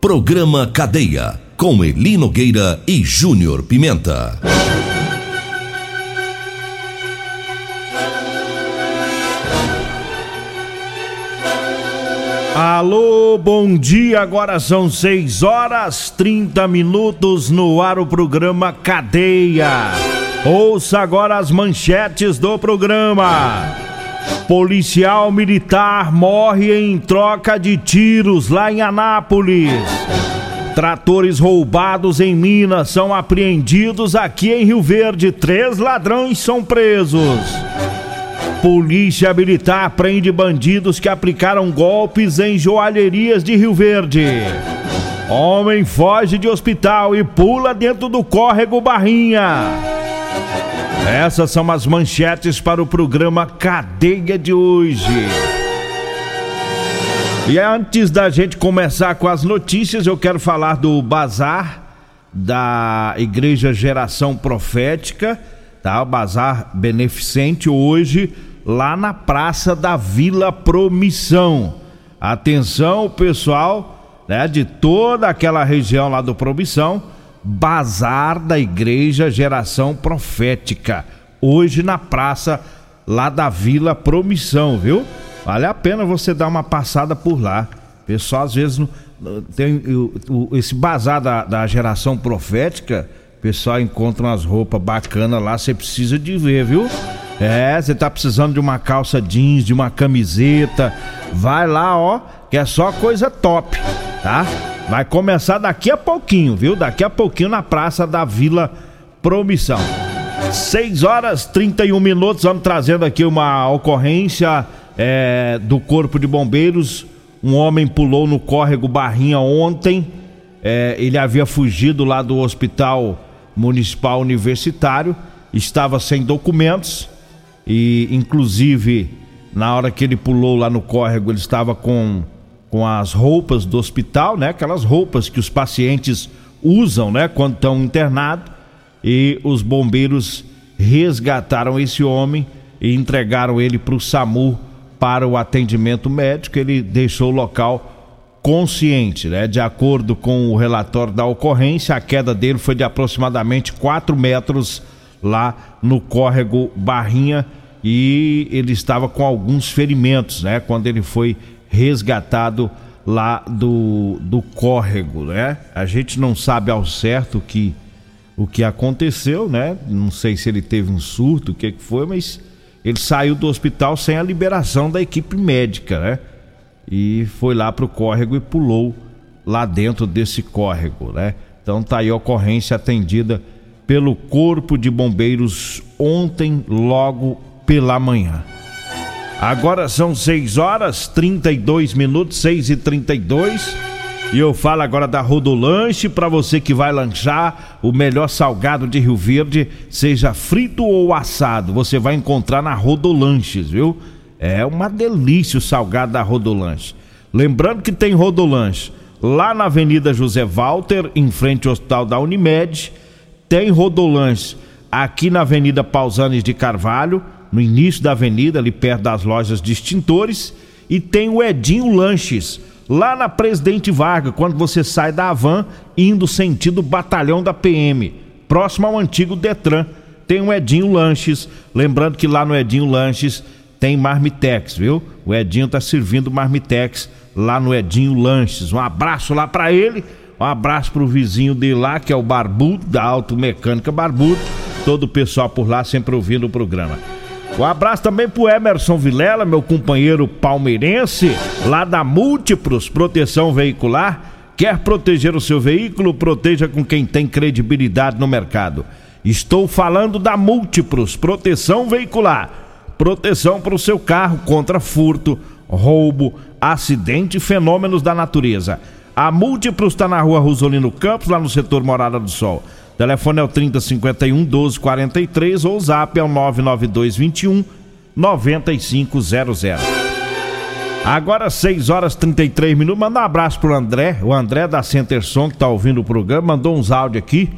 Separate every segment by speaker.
Speaker 1: Programa Cadeia. Com Eli Nogueira e Júnior Pimenta.
Speaker 2: Alô, bom dia. Agora são 6 horas 30 minutos no ar o programa Cadeia. Ouça agora as manchetes do programa. Policial militar morre em troca de tiros lá em Anápolis. Tratores roubados em Minas são apreendidos aqui em Rio Verde. Três ladrões são presos. Polícia Militar prende bandidos que aplicaram golpes em joalherias de Rio Verde. Homem foge de hospital e pula dentro do córrego Barrinha. Essas são as manchetes para o programa Cadeia de hoje. E antes da gente começar com as notícias, eu quero falar do bazar da Igreja Geração Profética, tá? O bazar beneficente hoje lá na Praça da Vila Promissão. Atenção, pessoal, né, de toda aquela região lá do Promissão, bazar da Igreja Geração Profética. Hoje na praça lá da Vila Promissão, viu? Vale a pena você dar uma passada por lá. Pessoal, às vezes tem o, o, esse bazar da, da geração profética, pessoal encontra umas roupas bacanas lá, você precisa de ver, viu? É, você tá precisando de uma calça jeans, de uma camiseta, vai lá, ó, que é só coisa top, tá? Vai começar daqui a pouquinho, viu? Daqui a pouquinho na Praça da Vila Promissão. 6 horas 31 minutos, vamos trazendo aqui uma ocorrência é, do Corpo de Bombeiros. Um homem pulou no córrego Barrinha ontem. É, ele havia fugido lá do Hospital Municipal Universitário, estava sem documentos e inclusive na hora que ele pulou lá no córrego, ele estava com, com as roupas do hospital, né? Aquelas roupas que os pacientes usam, né? Quando estão internados. E os bombeiros resgataram esse homem e entregaram ele para o SAMU para o atendimento médico. Ele deixou o local consciente, né? De acordo com o relatório da ocorrência, a queda dele foi de aproximadamente 4 metros lá no córrego Barrinha e ele estava com alguns ferimentos, né? Quando ele foi resgatado lá do, do córrego, né? A gente não sabe ao certo o que, o que aconteceu, né? Não sei se ele teve um surto, o que, que foi, mas ele saiu do hospital sem a liberação da equipe médica, né? E foi lá pro córrego e pulou lá dentro desse córrego, né? Então tá aí a ocorrência atendida pelo Corpo de Bombeiros ontem, logo pela manhã. Agora são 6 horas 32 minutos, 6 e 32 e eu falo agora da Rodolanche para você que vai lanchar o melhor salgado de Rio Verde, seja frito ou assado, você vai encontrar na Rodolanches, viu? É uma delícia o salgado da Rodolanche. Lembrando que tem Rodolanche lá na Avenida José Walter, em frente ao Hospital da Unimed, tem Rodolanche aqui na Avenida Pausanes de Carvalho, no início da avenida, ali perto das lojas de extintores, e tem o Edinho Lanches, lá na Presidente Vargas, quando você sai da Avan, indo sentido batalhão da PM, próximo ao antigo Detran. Tem o Edinho Lanches, lembrando que lá no Edinho Lanches tem Marmitex, viu? O Edinho tá servindo Marmitex lá no Edinho Lanches. Um abraço lá para ele. Um abraço pro vizinho dele lá, que é o Barbudo, da Automecânica Barbudo. Todo o pessoal por lá sempre ouvindo o programa. Um abraço também pro Emerson Vilela, meu companheiro palmeirense, lá da Múltiplos Proteção Veicular. Quer proteger o seu veículo? Proteja com quem tem credibilidade no mercado. Estou falando da Múltiplos Proteção Veicular. Proteção para o seu carro contra furto, roubo, acidente e fenômenos da natureza. A Múltiplos está na rua Rosolino Campos, lá no setor Morada do Sol. Telefone é o 3051 1243 ou o zap é o 99221 9500. Agora 6 horas 33 minutos. Manda um abraço pro André, o André da Centerson que tá ouvindo o programa, mandou uns áudios aqui.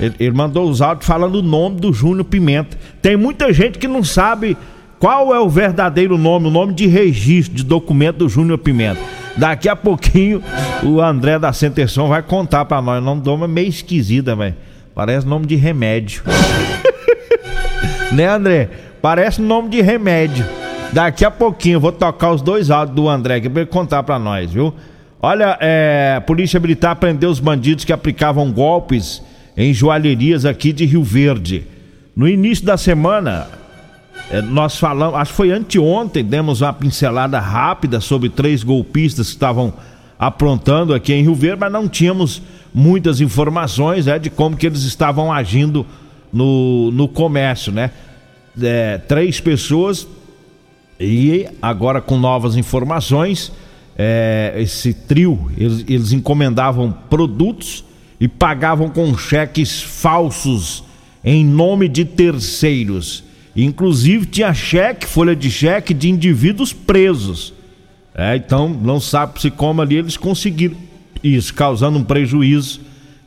Speaker 2: Ele, ele mandou os áudios falando o nome do Júnior Pimenta. Tem muita gente que não sabe qual é o verdadeiro nome, o nome de registro, de documento do Júnior Pimenta. Daqui a pouquinho o André da Centerson vai contar pra nós. O nome do homem é meio esquisito, velho. Parece nome de remédio. né, André? Parece nome de remédio. Daqui a pouquinho eu vou tocar os dois áudios do André aqui pra ele contar pra nós, viu? Olha, é, a Polícia Militar prendeu os bandidos que aplicavam golpes em joalherias aqui de Rio Verde. No início da semana, nós falamos, acho que foi anteontem, demos uma pincelada rápida sobre três golpistas que estavam aprontando aqui em Rio Verde, mas não tínhamos muitas informações é, de como que eles estavam agindo no, no comércio, né? É, três pessoas e agora com novas informações, é, esse trio, eles, eles encomendavam produtos e pagavam com cheques falsos em nome de terceiros. Inclusive tinha cheque, folha de cheque de indivíduos presos. É, então não sabe se como ali eles conseguiram isso, causando um prejuízo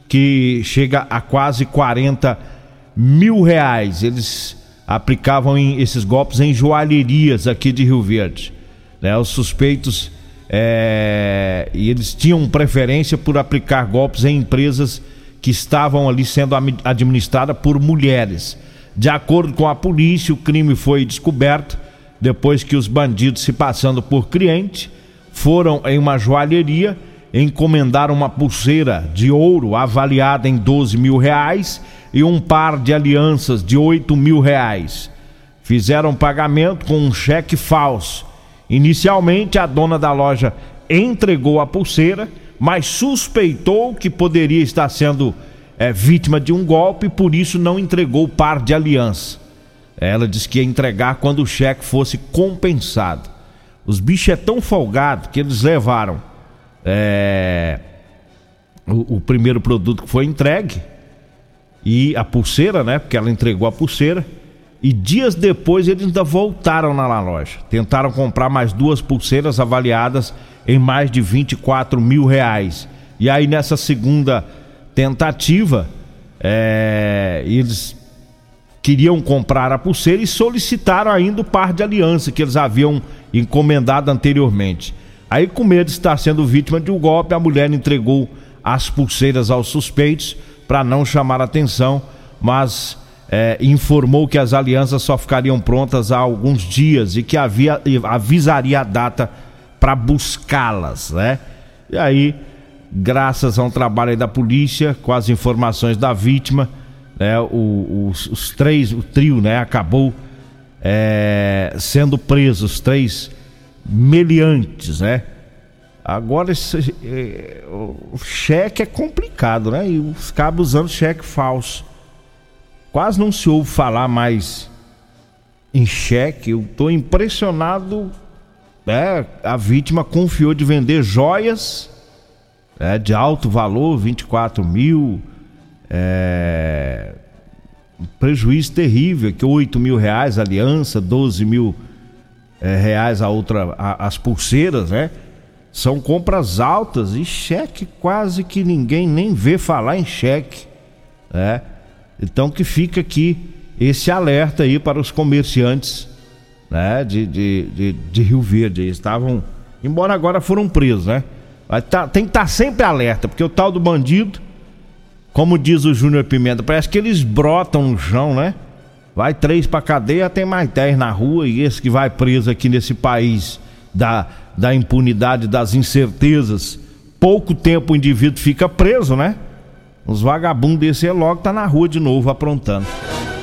Speaker 2: que chega a quase 40 mil reais. Eles aplicavam em, esses golpes em joalherias aqui de Rio Verde. Né? Os suspeitos é, e eles tinham preferência por aplicar golpes em empresas que estavam ali sendo administradas por mulheres. De acordo com a polícia, o crime foi descoberto depois que os bandidos, se passando por cliente, foram em uma joalheria, encomendaram uma pulseira de ouro avaliada em 12 mil reais e um par de alianças de 8 mil reais. Fizeram pagamento com um cheque falso. Inicialmente, a dona da loja entregou a pulseira, mas suspeitou que poderia estar sendo é, vítima de um golpe e por isso não entregou o par de aliança. Ela disse que ia entregar quando o cheque fosse compensado. Os bichos é tão folgado que eles levaram é, o, o, primeiro produto que foi entregue e a pulseira, né? Porque ela entregou a pulseira. E dias depois eles ainda voltaram na loja. Tentaram comprar mais duas pulseiras avaliadas em mais de 24 mil reais. E aí nessa segunda tentativa, é, eles queriam comprar a pulseira e solicitaram ainda o par de aliança que eles haviam encomendado anteriormente. Aí, com medo de estar sendo vítima de um golpe, a mulher entregou as pulseiras aos suspeitos para não chamar atenção, mas é, informou que as alianças só ficariam prontas há alguns dias e que havia, avisaria a data para buscá-las, né? E aí graças a um trabalho da polícia, com as informações da vítima, né, os, os, três, o trio, né, acabou é, sendo presos, os três meliantes, né? Agora esse, é, o cheque é complicado, né? E os cabos usando cheque falso. Quase não se ouve falar mais em cheque. Eu estou impressionado. É, a vítima confiou de vender joias é, de alto valor, 24 mil, é, prejuízo terrível, que 8 mil reais aliança, 12 mil é, reais a outra, a, as pulseiras, né? São compras altas e cheque quase que ninguém nem vê falar em cheque, né? Então que fica aqui esse alerta aí para os comerciantes, né? De, de, de, de Rio Verde, estavam, embora agora foram presos, né? Tá, tem que estar tá sempre alerta, porque o tal do bandido, como diz o Júnior Pimenta, parece que eles brotam no chão, né? Vai três pra cadeia, tem mais dez na rua, e esse que vai preso aqui nesse país da, da impunidade, das incertezas, pouco tempo o indivíduo fica preso, né? Os vagabundos desse é logo tá na rua de novo aprontando.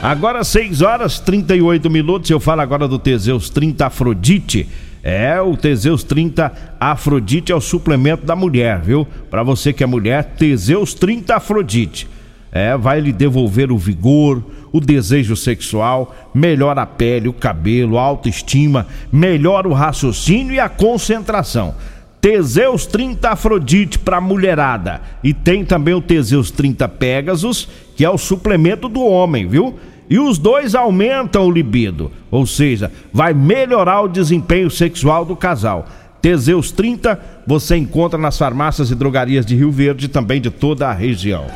Speaker 2: Agora 6 horas 38 minutos, eu falo agora do Teseus 30 Afrodite. É, o Teseus 30 Afrodite é o suplemento da mulher, viu? Para você que é mulher, Teseus 30 Afrodite. É, vai lhe devolver o vigor, o desejo sexual, melhora a pele, o cabelo, a autoestima, melhora o raciocínio e a concentração. Teseus 30 Afrodite para mulherada. E tem também o Teseus 30 Pegasus, que é o suplemento do homem, viu? E os dois aumentam o libido, ou seja, vai melhorar o desempenho sexual do casal. Teseus 30 você encontra nas farmácias e drogarias de Rio Verde e também de toda a região.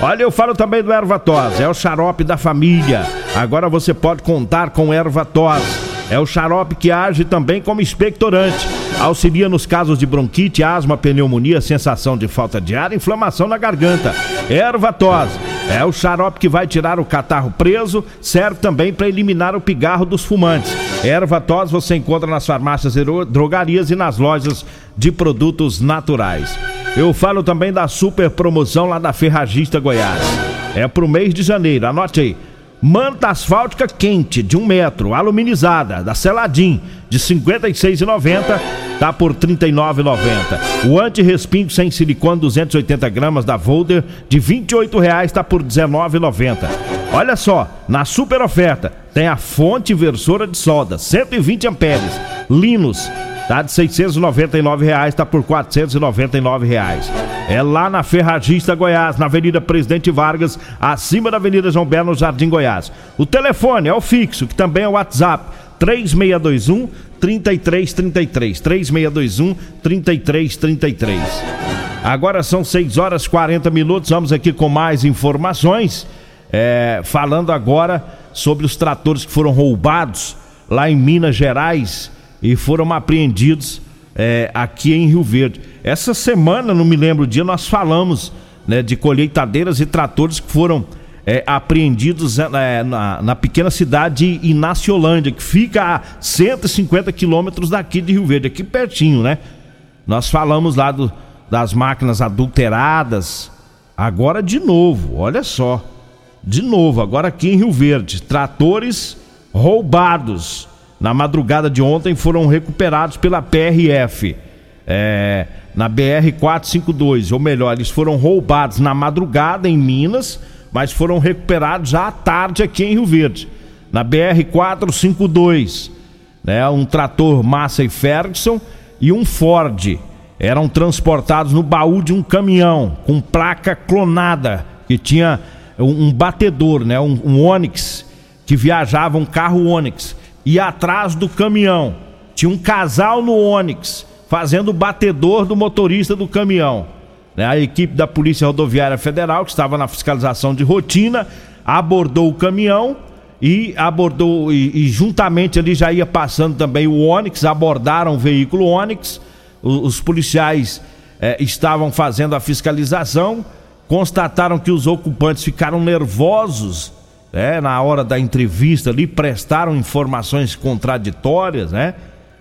Speaker 2: Olha, eu falo também do Ervatos, é o xarope da família. Agora você pode contar com Ervatos. É o xarope que age também como expectorante Auxilia nos casos de bronquite, asma, pneumonia, sensação de falta de ar, inflamação na garganta. Erva tos é o xarope que vai tirar o catarro preso, serve também para eliminar o pigarro dos fumantes. Erva tos você encontra nas farmácias e drogarias e nas lojas de produtos naturais. Eu falo também da super promoção lá da Ferragista Goiás. É pro mês de janeiro, anote aí. Manta asfáltica quente de um metro, aluminizada, da Celadim, de 56,90, tá por 39,90. O anti-respingo sem silicone 280 gramas da Volder de 28 reais tá por 19,90. Olha só, na super oferta tem a fonte inversora de solda 120 amperes, Linus Tá de 699 reais, tá por 499 reais. É lá na Ferragista Goiás, na Avenida Presidente Vargas, acima da Avenida João Belo, Jardim Goiás. O telefone é o fixo, que também é o WhatsApp, 3621 3333. 3621 3333. Agora são 6 horas 40 minutos, vamos aqui com mais informações. É, falando agora sobre os tratores que foram roubados lá em Minas Gerais e foram apreendidos é, aqui em Rio Verde. Essa semana, não me lembro o dia, nós falamos né, de colheitadeiras e tratores que foram é, apreendidos é, na, na, pequena cidade de Inaciolândia, que fica a 150 quilômetros daqui de Rio Verde, aqui pertinho, né? Nós falamos lá do, das máquinas adulteradas. Agora de novo, olha só. De novo, agora aqui em Rio Verde, tratores roubados na madrugada de ontem foram recuperados pela PRF. É, na BR 452, ou melhor, eles foram roubados na madrugada em Minas, mas foram recuperados à tarde aqui em Rio Verde. Na BR 452, né, um trator Massa Ferguson e um Ford eram transportados no baú de um caminhão com placa clonada que tinha um, batedor, né, um, um Onix que viajava um carro Onix e atrás do caminhão tinha um casal no Onix fazendo o batedor do motorista do caminhão. Né, a equipe da Polícia Rodoviária Federal, que estava na fiscalização de rotina, abordou o caminhão e abordou e, e juntamente ali já ia passando também o Onix, abordaram o veículo Onix. Os, policiais eh, estavam fazendo a fiscalização, constataram que os ocupantes ficaram nervosos né, na hora da entrevista ali, prestaram informações contraditórias, né?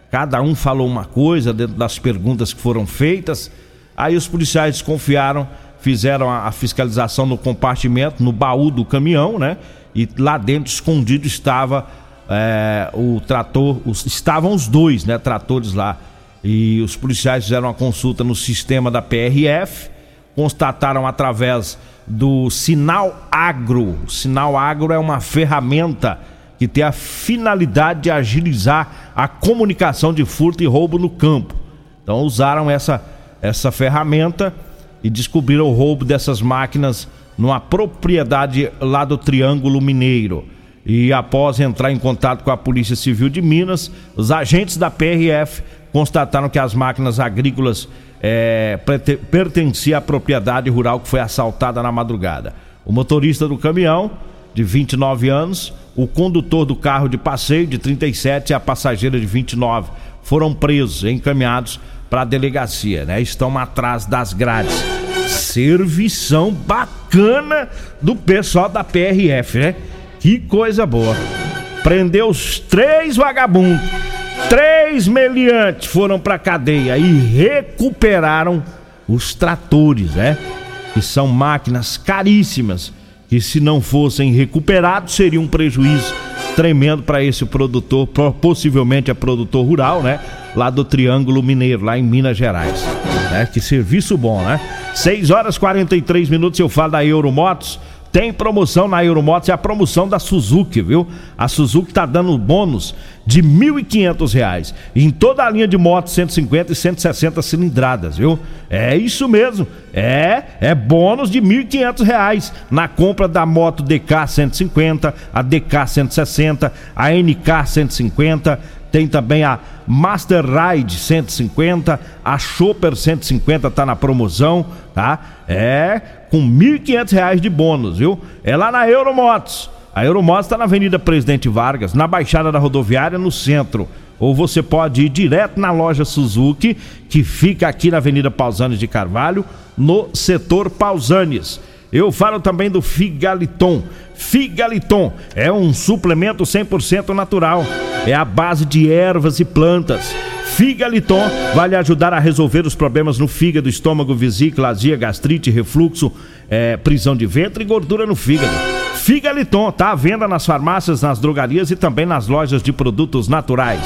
Speaker 2: Cada um falou uma coisa dentro das perguntas que foram feitas. Aí os policiais desconfiaram, fizeram a, a fiscalização no compartimento, no baú do caminhão, né? E lá dentro, escondido, estava é, o trator, os, estavam os dois, né? Tratores lá. E os policiais fizeram uma consulta no sistema da PRF, constataram através do Sinal Agro. O Sinal Agro é uma ferramenta que tem a finalidade de agilizar a comunicação de furto e roubo no campo. Então usaram essa, essa ferramenta e descobriram o roubo dessas máquinas numa propriedade lá do Triângulo Mineiro. E após entrar em contato com a Polícia Civil de Minas, os agentes da PRF constataram que as máquinas agrícolas é, pertencia à propriedade rural que foi assaltada na madrugada. O motorista do caminhão, de 29 anos, o condutor do carro de passeio, de 37, e a passageira, de 29, foram presos e encaminhados para a delegacia, né? Estão atrás das grades. Servição bacana do pessoal da PRF, né? Que coisa boa. Prendeu os três vagabundos Três meliantes foram para cadeia e recuperaram os tratores, né? Que são máquinas caríssimas, que se não fossem recuperados seria um prejuízo tremendo para esse produtor, possivelmente é produtor rural, né? Lá do Triângulo Mineiro, lá em Minas Gerais. Né? Que serviço bom, né? 6 horas 43 minutos eu falo da Euromotos. Tem promoção na Euromotos, é a promoção da Suzuki, viu? A Suzuki tá dando bônus de R$ 1.500 em toda a linha de motos 150 e 160 cilindradas, viu? É isso mesmo. É, é bônus de R$ 1.500 na compra da moto DK 150, a DK 160, a NK 150, tem também a Master Ride 150, a Chopper 150 tá na promoção, tá? É com R$ 1.500 de bônus, viu? É lá na Euromotos. A Euromotos está na Avenida Presidente Vargas, na Baixada da Rodoviária, no centro. Ou você pode ir direto na loja Suzuki, que fica aqui na Avenida Pausanes de Carvalho, no setor Pausanes. Eu falo também do Figaliton. Figaliton é um suplemento 100% natural. É a base de ervas e plantas. Figaliton vai lhe ajudar a resolver os problemas no fígado, estômago, vesícula, azia, gastrite, refluxo, é, prisão de ventre e gordura no fígado. Figaliton está à venda nas farmácias, nas drogarias e também nas lojas de produtos naturais.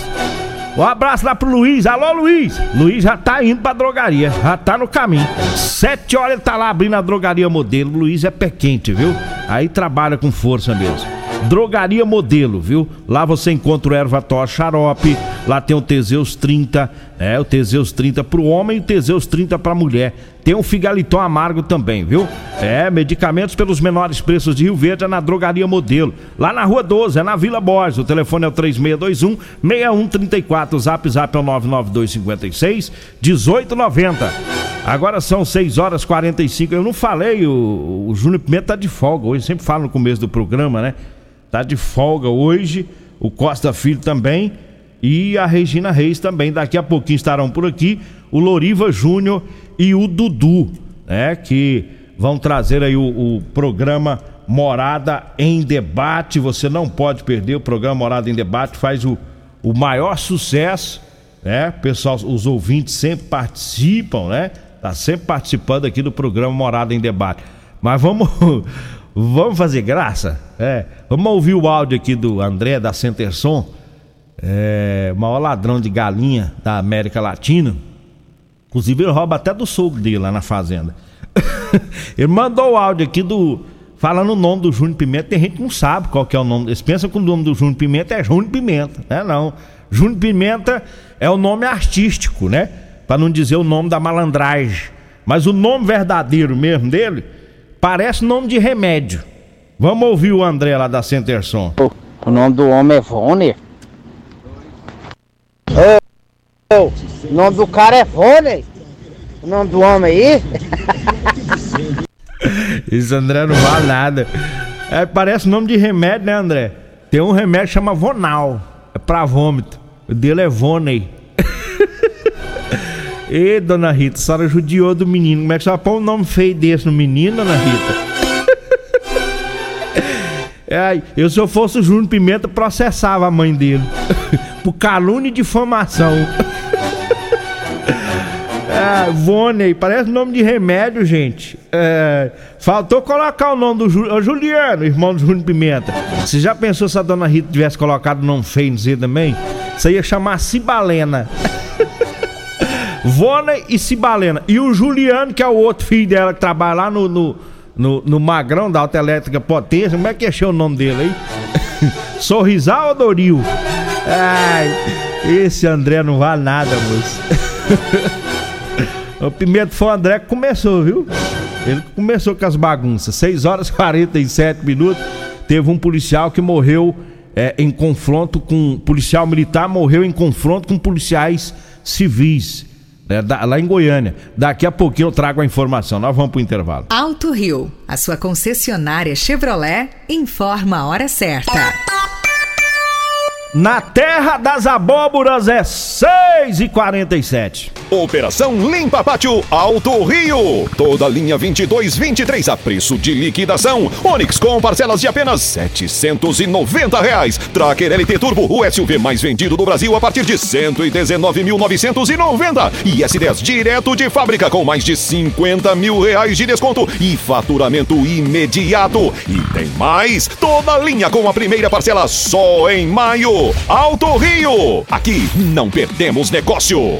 Speaker 2: Um abraço lá pro Luiz. Alô, Luiz. Luiz já tá indo pra drogaria. Já tá no caminho. Sete horas ele tá lá abrindo a drogaria modelo. Luiz é pé quente, viu? Aí trabalha com força mesmo. Drogaria Modelo, viu? Lá você encontra o Ervator Xarope, lá tem o Teseus 30, é, o Teseus 30 pro homem e o Teseus 30 pra mulher. Tem o Figaliton Amargo também, viu? É, medicamentos pelos menores preços de Rio Verde é na Drogaria Modelo. Lá na Rua 12, é na Vila Borges. O telefone é o 3621 6134. O zap zap é o 99256 1890. Agora são 6 horas 45. Eu não falei, o, o Júnior Pimenta tá de folga hoje. Sempre falo no começo do programa, né? Tá de folga hoje. O Costa Filho também. E a Regina Reis também. Daqui a pouquinho estarão por aqui. O Loriva Júnior e o Dudu, né? Que vão trazer aí o, o programa Morada em Debate. Você não pode perder o programa Morada em Debate. Faz o, o maior sucesso, né? Pessoal, os ouvintes sempre participam, né? Tá sempre participando aqui do programa Morada em Debate. Mas vamos Vamos fazer graça? É. Vamos ouvir o áudio aqui do André da Centerson, é, maior ladrão de galinha da América Latina. Inclusive ele rouba até do sogro dele lá na fazenda. ele mandou o áudio aqui do. Falando o nome do Júnior Pimenta, tem gente que não sabe qual que é o nome. Eles pensam que o nome do Júnior Pimenta é Júnior Pimenta, né? Não. Júnior Pimenta é o nome artístico, né? Para não dizer o nome da malandragem. Mas o nome verdadeiro mesmo dele Parece nome de remédio. Vamos ouvir o André lá da Centerson.
Speaker 3: O nome do homem é Vone. o nome do cara é Vone. O nome do homem aí?
Speaker 2: Esse André não vale nada. É, parece nome de remédio, né, André? Tem um remédio que chama Vonal. É pra vômito. O dele é Voney. Ê, dona Rita, a senhora judiou do menino. Como é que a senhora põe um nome feio desse no menino, dona Rita? É, eu, se eu fosse o Júnior Pimenta, processava a mãe dele. Por calúnia e difamação. É, Voney, parece nome de remédio, gente. É, faltou colocar o nome do Ju, Juliano, irmão do Júnior Pimenta. Você já pensou se a dona Rita tivesse colocado o nome feio dizer também? Você ia chamar Cibalena. Vona e Cibalena. E o Juliano, que é o outro filho dela que trabalha lá no, no, no, no Magrão da Autoelétrica Potência. Como é que achei o nome dele aí? Sorrisal ou Doril? Ai, esse André não vale nada, moço. o Pimenta foi o André que começou, viu? Ele começou com as bagunças. 6 horas e 47 minutos. Teve um policial que morreu é, em confronto com. Policial militar morreu em confronto com policiais civis né, lá em Goiânia. Daqui a pouquinho eu trago a informação. Nós vamos para o intervalo.
Speaker 4: Alto Rio, a sua concessionária Chevrolet, informa a hora certa.
Speaker 2: Na terra das abóboras é 6 e 47
Speaker 4: Operação Limpa Pátio Alto Rio. Toda linha 22, 23 a preço de liquidação. Onix com parcelas de apenas 790 reais. Tracker LT Turbo, o SUV mais vendido do Brasil a partir de 119.990. E S10 direto de fábrica com mais de 50 mil reais de desconto e faturamento imediato. E tem mais, toda linha com a primeira parcela só em maio. Alto Rio. Aqui não perdemos negócio.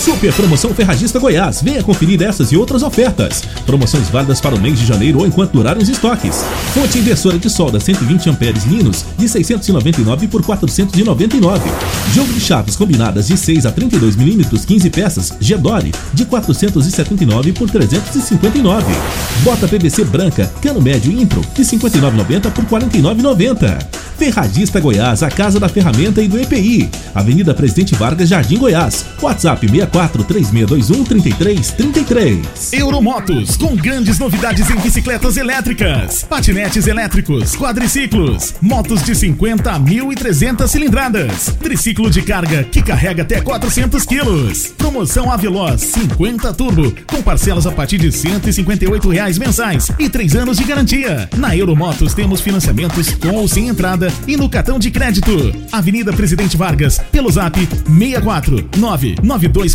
Speaker 5: Super Promoção Ferragista Goiás. Venha conferir essas e outras ofertas. Promoções válidas para o mês de janeiro ou enquanto durarem os estoques. Fonte inversora de solda 120 amperes Linus de 699 por 499. Jogo de chaves combinadas de 6 a 32 milímetros 15 peças Gedore de 479 por 359. Bota PVC branca cano médio Impro de 59,90 por 49,90. Ferragista Goiás, a casa da ferramenta e do EPI. Avenida Presidente Vargas, Jardim Goiás. WhatsApp 64 3621 3333.
Speaker 6: Euromotos, com grandes novidades em bicicletas elétricas, patinetes elétricos, quadriciclos, motos de 50 a 1.300 cilindradas, triciclo de carga que carrega até 400 quilos. Promoção Aveloz 50 Turbo, com parcelas a partir de 158 reais mensais e 3 anos de garantia. Na Euromotos temos financiamentos com ou sem entrada e no cartão de crédito. Avenida Presidente Vargas, pelo zap 64 992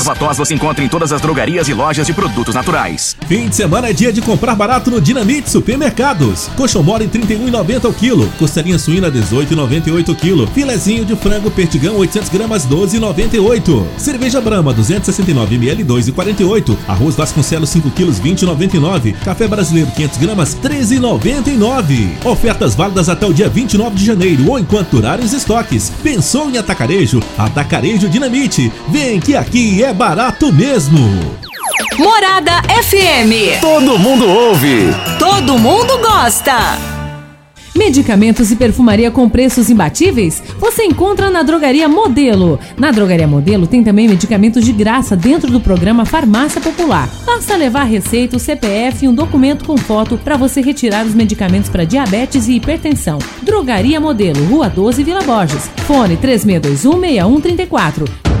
Speaker 7: Erva tos você encontra em todas as drogarias e lojas de produtos naturais.
Speaker 5: Fim de semana é dia de comprar barato no Dinamite Supermercados. Coxão mole 31,90 o quilo. Costelinha suína 18,98 o quilo. Filezinho de frango perdigão 800 gramas 12,98. Cerveja Brama 269 ml 2,48. Arroz Vasconcelos 5 quilos 20,99. Café brasileiro 500 gramas 13,99. Ofertas válidas até o dia 29 de janeiro ou enquanto durarem os estoques. Pensou em atacarejo? Atacarejo Dinamite. Vem que aqui é barato mesmo.
Speaker 8: Morada FM.
Speaker 9: Todo mundo ouve.
Speaker 8: Todo mundo gosta.
Speaker 10: Medicamentos e perfumaria com preços imbatíveis? Você encontra na Drogaria Modelo. Na Drogaria Modelo tem também medicamentos de graça dentro do programa Farmácia Popular. Basta levar receita, o CPF e um documento com foto para você retirar os medicamentos para diabetes e hipertensão. Drogaria Modelo, Rua 12, Vila Borges. Fone 36216134.
Speaker 11: O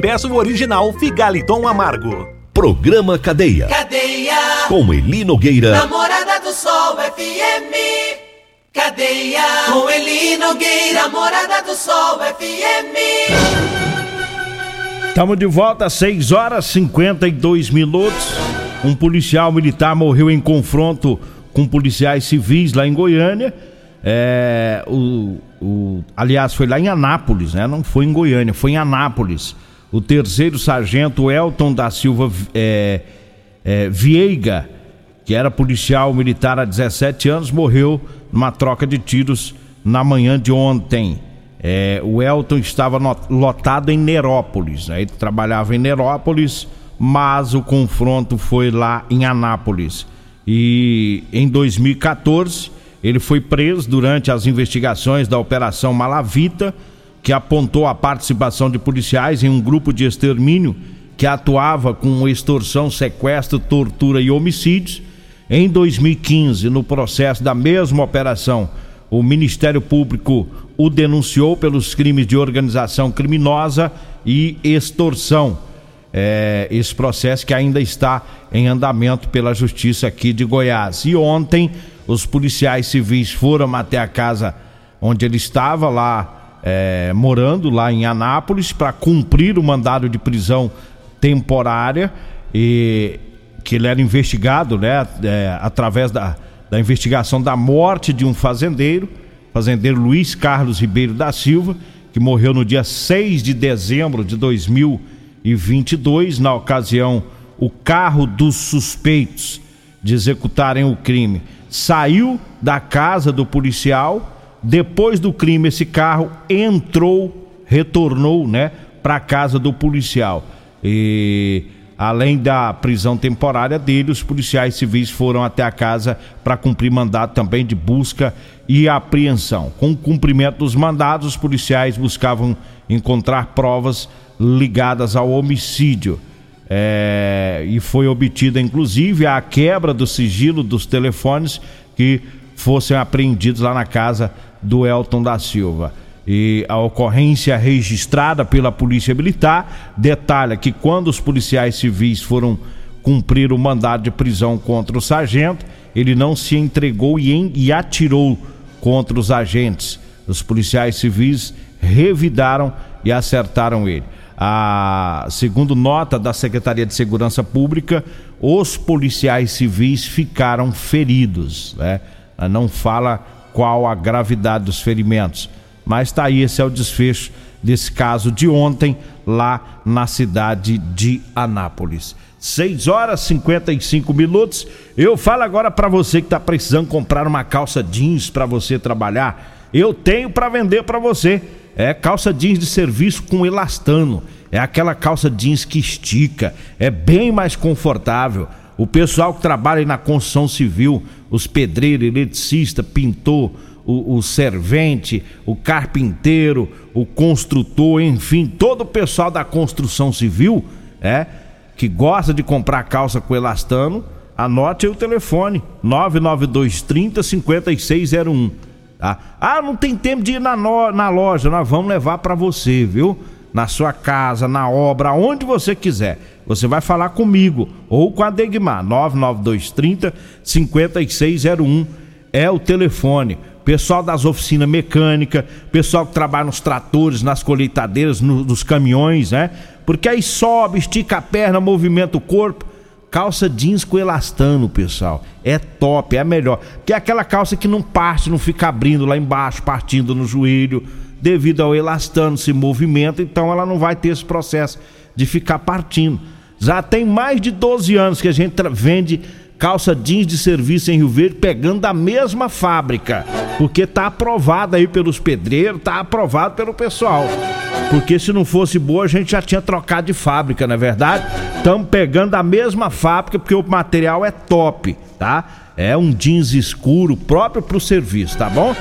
Speaker 12: peça o original Figaliton Amargo.
Speaker 1: Programa Cadeia.
Speaker 13: Cadeia.
Speaker 1: Com Eli Nogueira.
Speaker 13: Namorada do Sol FM. Cadeia. Com Eli Nogueira, Morada do Sol FM.
Speaker 2: Estamos de volta, 6 horas 52 minutos. Um policial militar morreu em confronto com policiais civis lá em Goiânia. É, o, o, aliás, foi lá em Anápolis, né? Não foi em Goiânia, foi em Anápolis. O terceiro sargento Elton da Silva é, é, Vieiga, que era policial militar há 17 anos, morreu numa troca de tiros na manhã de ontem. É, o Elton estava lotado em Nerópolis, né? ele trabalhava em Nerópolis, mas o confronto foi lá em Anápolis. E em 2014 ele foi preso durante as investigações da Operação Malavita, que apontou a participação de policiais em um grupo de extermínio que atuava com extorsão, sequestro, tortura e homicídios. Em 2015, no processo da mesma operação, o Ministério Público o denunciou pelos crimes de organização criminosa e extorsão. É, esse processo que ainda está em andamento pela Justiça aqui de Goiás. E ontem os policiais civis foram até a casa onde ele estava, lá é, morando, lá em Anápolis, para cumprir o mandado de prisão temporária e que ele era investigado, né, é, através da, da investigação da morte de um fazendeiro, fazendeiro Luiz Carlos Ribeiro da Silva, que morreu no dia 6 de dezembro de 2022. Na ocasião, o carro dos suspeitos de executarem o crime saiu da casa do policial. Depois do crime, esse carro entrou, retornou, né, para a casa do policial. E além da prisão temporária dele, os policiais civis foram até a casa para cumprir mandato também de busca e apreensão. Com o cumprimento dos mandados, os policiais buscavam encontrar provas ligadas ao homicídio. É, e foi obtida inclusive a quebra do sigilo dos telefones que fossem apreendidos lá na casa do Elton da Silva. E a ocorrência registrada pela Polícia Militar detalha que quando os policiais civis foram cumprir o mandado de prisão contra o sargento, ele não se entregou e, em, e atirou contra os agentes. Os policiais civis revidaram e acertaram ele. A, segundo nota da Secretaria de Segurança Pública, os policiais civis ficaram feridos. Né? Não fala qual a gravidade dos ferimentos, mas está aí, esse é o desfecho desse caso de ontem, lá na cidade de Anápolis. 6 horas e 55 minutos. Eu falo agora para você que está precisando comprar uma calça jeans para você trabalhar. Eu tenho para vender para você é calça jeans de serviço com elastano. É aquela calça jeans que estica, é bem mais confortável. O pessoal que trabalha na construção civil, os pedreiros, eletricista, pintor, o, o servente, o carpinteiro, o construtor, enfim, todo o pessoal da construção civil, é, que gosta de comprar calça com elastano, anote aí o telefone: 99230 5601 Tá? Ah, não tem tempo de ir na, no, na loja, nós vamos levar para você, viu? Na sua casa, na obra, onde você quiser. Você vai falar comigo ou com a Degmar, 99230 5601 é o telefone. Pessoal das oficinas mecânicas, pessoal que trabalha nos tratores, nas colheitadeiras, no, nos caminhões, né? Porque aí sobe, estica a perna, movimenta o corpo calça jeans com elastano, pessoal. É top, é a melhor. Que é aquela calça que não parte, não fica abrindo lá embaixo, partindo no joelho, devido ao elastano se movimenta, então ela não vai ter esse processo de ficar partindo. Já tem mais de 12 anos que a gente vende calça jeans de serviço em Rio Verde pegando da mesma fábrica, porque tá aprovado aí pelos pedreiros, tá aprovado pelo pessoal. Porque se não fosse boa, a gente já tinha trocado de fábrica, não é verdade? Estamos pegando a mesma fábrica porque o material é top, tá? É um jeans escuro próprio para o serviço, tá bom?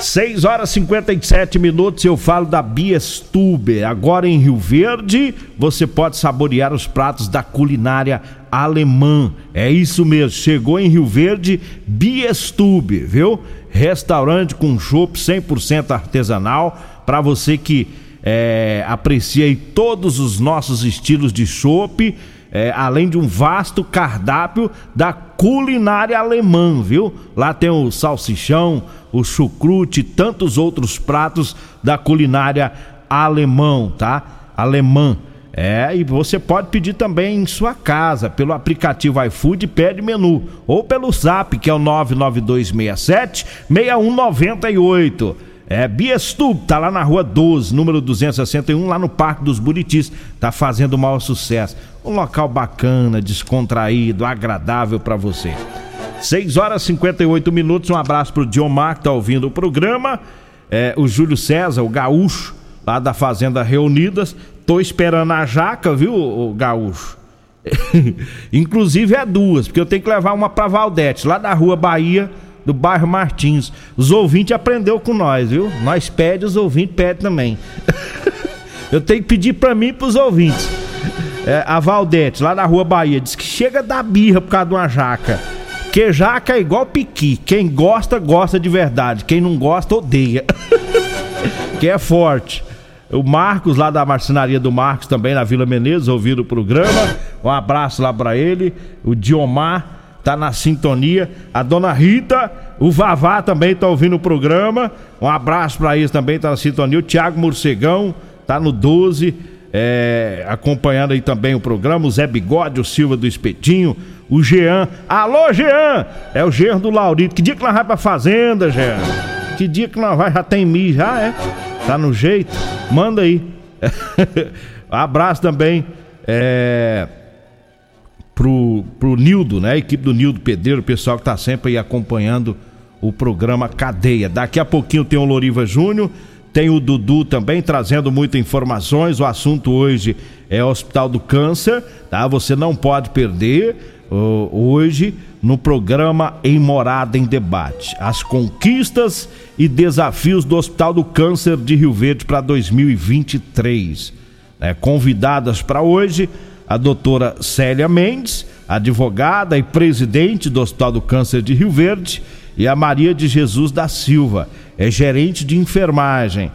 Speaker 2: 6 horas e 57 minutos eu falo da Biestube. Agora em Rio Verde, você pode saborear os pratos da culinária alemã. É isso mesmo, chegou em Rio Verde Biestube, viu? Restaurante com chopp 100% artesanal para você que é, aprecia todos os nossos estilos de chopp, é, além de um vasto cardápio da culinária alemã, viu? Lá tem o salsichão, o chucrute e tantos outros pratos da culinária alemão, tá? Alemã. É, e você pode pedir também em sua casa, pelo aplicativo iFood, pede menu, ou pelo zap, que é o 99267 6198. É, Biestub, tá lá na rua 12, número 261, lá no Parque dos Buritis. Tá fazendo o maior sucesso. Um local bacana, descontraído, agradável para você. 6 horas e 58 minutos. Um abraço pro Diomar que tá ouvindo o programa. É, o Júlio César, o gaúcho, lá da Fazenda Reunidas. Tô esperando a jaca, viu, o gaúcho? Inclusive é duas, porque eu tenho que levar uma pra Valdete, lá da rua Bahia, do bairro Martins. Os ouvintes aprendeu com nós, viu? Nós pede, os ouvintes pedem também. eu tenho que pedir pra mim e pros ouvintes. É, a Valdete, lá da rua Bahia, diz que chega da birra por causa de uma jaca. Que jaca é igual piqui. Quem gosta, gosta de verdade. Quem não gosta, odeia. que é forte. O Marcos, lá da marcenaria do Marcos, também na Vila Menezes, ouvindo o programa. Um abraço lá para ele. O Diomar tá na sintonia. A dona Rita, o Vavá também tá ouvindo o programa. Um abraço para eles também, tá na sintonia. O Thiago Morcegão tá no 12, é, acompanhando aí também o programa. O Zé Bigode, o Silva do Espetinho, o Jean. Alô, Jean! É o Jean do Laurito. Que dia que nós vai pra fazenda, Jean? Que dia que nós vai? Já tem mês, já é? Tá no jeito? Manda aí. Abraço também é, pro, pro Nildo, né? A equipe do Nildo Pedreiro, o pessoal que tá sempre aí acompanhando o programa Cadeia. Daqui a pouquinho tem o Loriva Júnior, tem o Dudu também trazendo muitas informações. O assunto hoje é Hospital do Câncer, tá? Você não pode perder uh, hoje no programa Em Morada em Debate. As conquistas e desafios do Hospital do Câncer de Rio Verde para 2023. É, convidadas para hoje a doutora Célia Mendes, advogada e presidente do Hospital do Câncer de Rio Verde, e a Maria de Jesus da Silva, é gerente de enfermagem.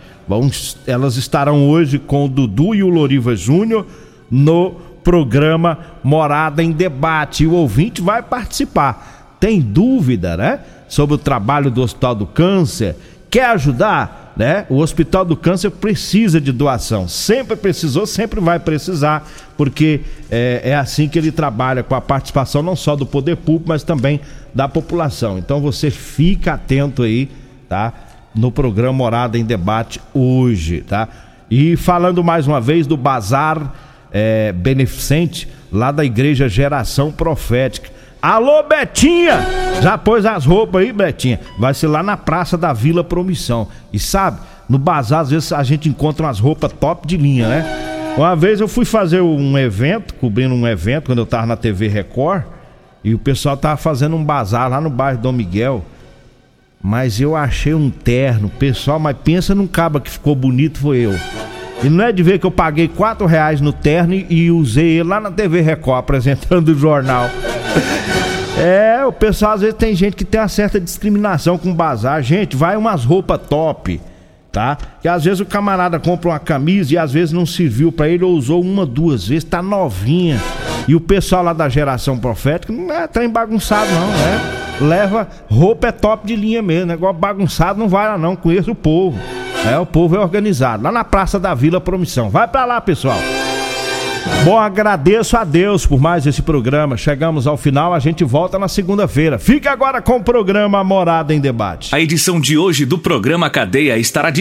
Speaker 2: Elas estarão hoje com o Dudu e o Loriva Júnior no programa Morada em Debate. E o ouvinte vai participar. Tem dúvida, né? Sobre o trabalho do Hospital do Câncer? Quer ajudar? Né? O Hospital do Câncer precisa de doação. Sempre precisou, sempre vai precisar, porque é, é assim que ele trabalha com a participação não só do poder público, mas também da população. Então você fica atento aí, tá? No programa Morada em Debate hoje, tá? E falando mais uma vez do Bazar é, beneficente lá da igreja Geração Profética. Alô, Betinha! Já pôs as roupas aí, Betinha? Vai ser lá na Praça da Vila Promissão. E sabe, no bazar, às vezes a gente encontra umas roupas top de linha, né? Uma vez eu fui fazer um evento, cobrindo um evento, quando eu tava na TV Record, e o pessoal tava fazendo um bazar lá no bairro Dom Miguel. Mas eu achei um terno, pessoal, mas pensa num caba que ficou bonito, foi eu. E não é de ver que eu paguei quatro reais no terno e usei ele lá na TV Record apresentando o jornal. É, o pessoal às vezes tem gente que tem uma certa discriminação com bazar. Gente, vai umas roupas top, tá? Que às vezes o camarada compra uma camisa e às vezes não serviu para ele ou usou uma, duas vezes, tá novinha. E o pessoal lá da geração profética não é trem bagunçado não, né? Leva roupa é top de linha mesmo, negócio bagunçado não vai lá não, conheço o povo. É, o povo é organizado. Lá na Praça da Vila Promissão. Vai pra lá, pessoal. Bom, agradeço a Deus por mais esse programa. Chegamos ao final, a gente volta na segunda-feira. Fique agora com o programa Morada em Debate.
Speaker 14: A edição de hoje do programa Cadeia estará